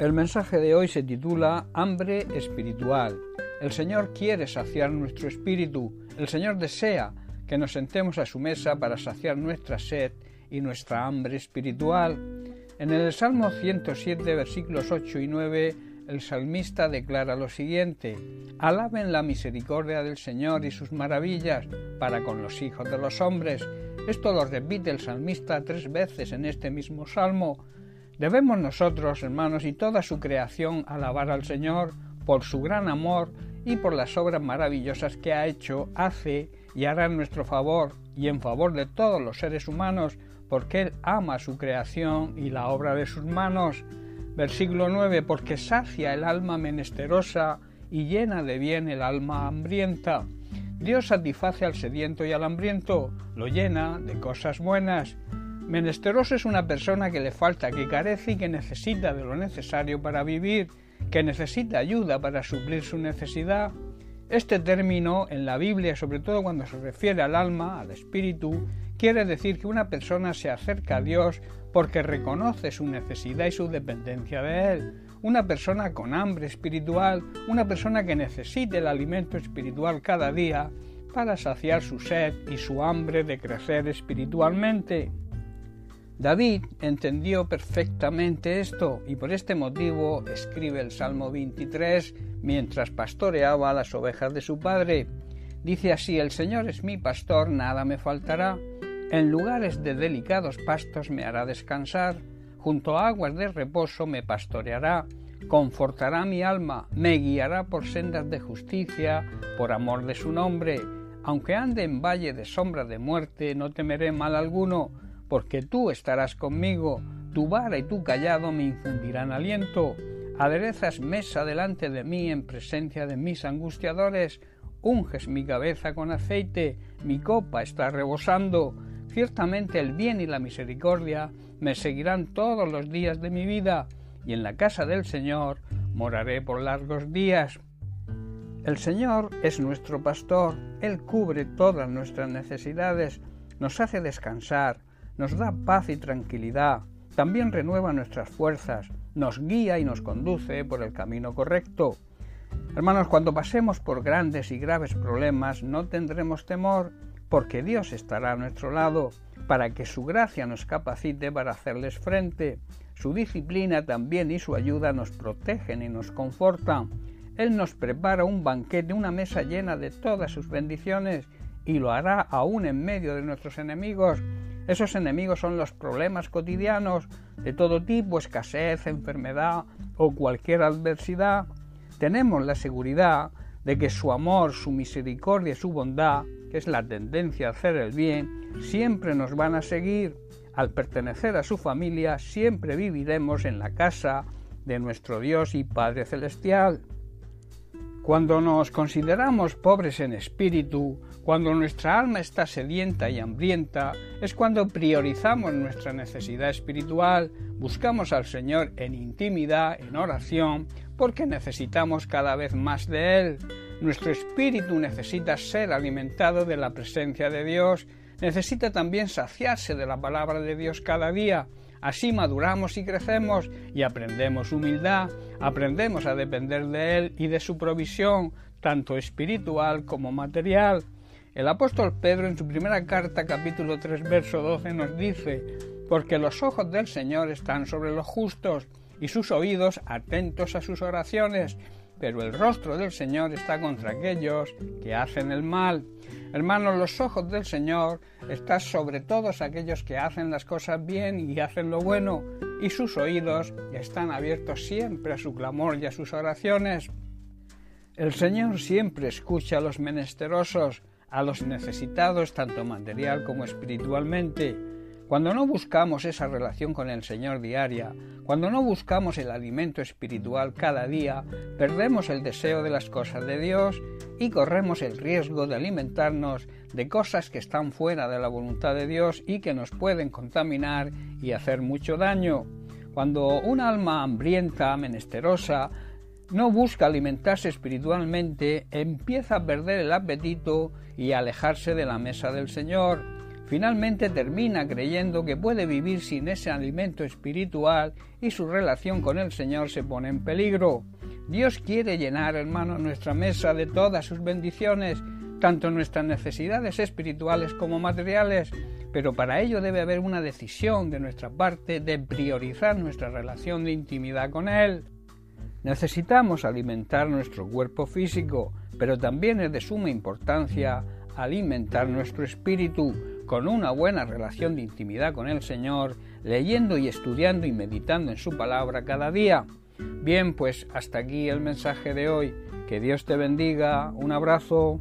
El mensaje de hoy se titula Hambre espiritual. El Señor quiere saciar nuestro espíritu. El Señor desea que nos sentemos a su mesa para saciar nuestra sed y nuestra hambre espiritual. En el Salmo 107, versículos 8 y 9, el salmista declara lo siguiente, Alaben la misericordia del Señor y sus maravillas para con los hijos de los hombres. Esto lo repite el salmista tres veces en este mismo salmo. Debemos nosotros, hermanos, y toda su creación alabar al Señor por su gran amor y por las obras maravillosas que ha hecho, hace y hará en nuestro favor y en favor de todos los seres humanos, porque Él ama su creación y la obra de sus manos. Versículo 9, porque sacia el alma menesterosa y llena de bien el alma hambrienta. Dios satisface al sediento y al hambriento, lo llena de cosas buenas. Menesteroso es una persona que le falta, que carece y que necesita de lo necesario para vivir, que necesita ayuda para suplir su necesidad. Este término en la Biblia, sobre todo cuando se refiere al alma, al espíritu, quiere decir que una persona se acerca a Dios porque reconoce su necesidad y su dependencia de Él. Una persona con hambre espiritual, una persona que necesite el alimento espiritual cada día para saciar su sed y su hambre de crecer espiritualmente. David entendió perfectamente esto y por este motivo escribe el Salmo 23 mientras pastoreaba las ovejas de su padre. Dice así, el Señor es mi pastor, nada me faltará. En lugares de delicados pastos me hará descansar, junto a aguas de reposo me pastoreará, confortará mi alma, me guiará por sendas de justicia, por amor de su nombre. Aunque ande en valle de sombra de muerte, no temeré mal alguno, porque tú estarás conmigo, tu vara y tu callado me infundirán aliento. Aderezas mesa delante de mí en presencia de mis angustiadores, unges mi cabeza con aceite, mi copa está rebosando. Ciertamente el bien y la misericordia me seguirán todos los días de mi vida, y en la casa del Señor moraré por largos días. El Señor es nuestro pastor, Él cubre todas nuestras necesidades, nos hace descansar, nos da paz y tranquilidad, también renueva nuestras fuerzas, nos guía y nos conduce por el camino correcto. Hermanos, cuando pasemos por grandes y graves problemas no tendremos temor, porque Dios estará a nuestro lado para que su gracia nos capacite para hacerles frente. Su disciplina también y su ayuda nos protegen y nos confortan. Él nos prepara un banquete, una mesa llena de todas sus bendiciones, y lo hará aún en medio de nuestros enemigos, esos enemigos son los problemas cotidianos de todo tipo, escasez, enfermedad o cualquier adversidad. Tenemos la seguridad de que su amor, su misericordia y su bondad, que es la tendencia a hacer el bien, siempre nos van a seguir. Al pertenecer a su familia, siempre viviremos en la casa de nuestro Dios y Padre Celestial. Cuando nos consideramos pobres en espíritu, cuando nuestra alma está sedienta y hambrienta, es cuando priorizamos nuestra necesidad espiritual, buscamos al Señor en intimidad, en oración, porque necesitamos cada vez más de Él. Nuestro espíritu necesita ser alimentado de la presencia de Dios, necesita también saciarse de la palabra de Dios cada día. Así maduramos y crecemos y aprendemos humildad, aprendemos a depender de Él y de su provisión, tanto espiritual como material. El apóstol Pedro en su primera carta capítulo 3 verso 12 nos dice, porque los ojos del Señor están sobre los justos y sus oídos atentos a sus oraciones, pero el rostro del Señor está contra aquellos que hacen el mal. Hermanos, los ojos del Señor están sobre todos aquellos que hacen las cosas bien y hacen lo bueno, y sus oídos están abiertos siempre a su clamor y a sus oraciones. El Señor siempre escucha a los menesterosos, a los necesitados tanto material como espiritualmente. Cuando no buscamos esa relación con el Señor diaria, cuando no buscamos el alimento espiritual cada día, perdemos el deseo de las cosas de Dios y corremos el riesgo de alimentarnos de cosas que están fuera de la voluntad de Dios y que nos pueden contaminar y hacer mucho daño. Cuando un alma hambrienta, menesterosa, no busca alimentarse espiritualmente, empieza a perder el apetito y a alejarse de la mesa del Señor. Finalmente termina creyendo que puede vivir sin ese alimento espiritual y su relación con el Señor se pone en peligro. Dios quiere llenar, hermano, nuestra mesa de todas sus bendiciones, tanto nuestras necesidades espirituales como materiales, pero para ello debe haber una decisión de nuestra parte de priorizar nuestra relación de intimidad con Él. Necesitamos alimentar nuestro cuerpo físico, pero también es de suma importancia alimentar nuestro espíritu con una buena relación de intimidad con el Señor, leyendo y estudiando y meditando en su palabra cada día. Bien, pues hasta aquí el mensaje de hoy. Que Dios te bendiga. Un abrazo.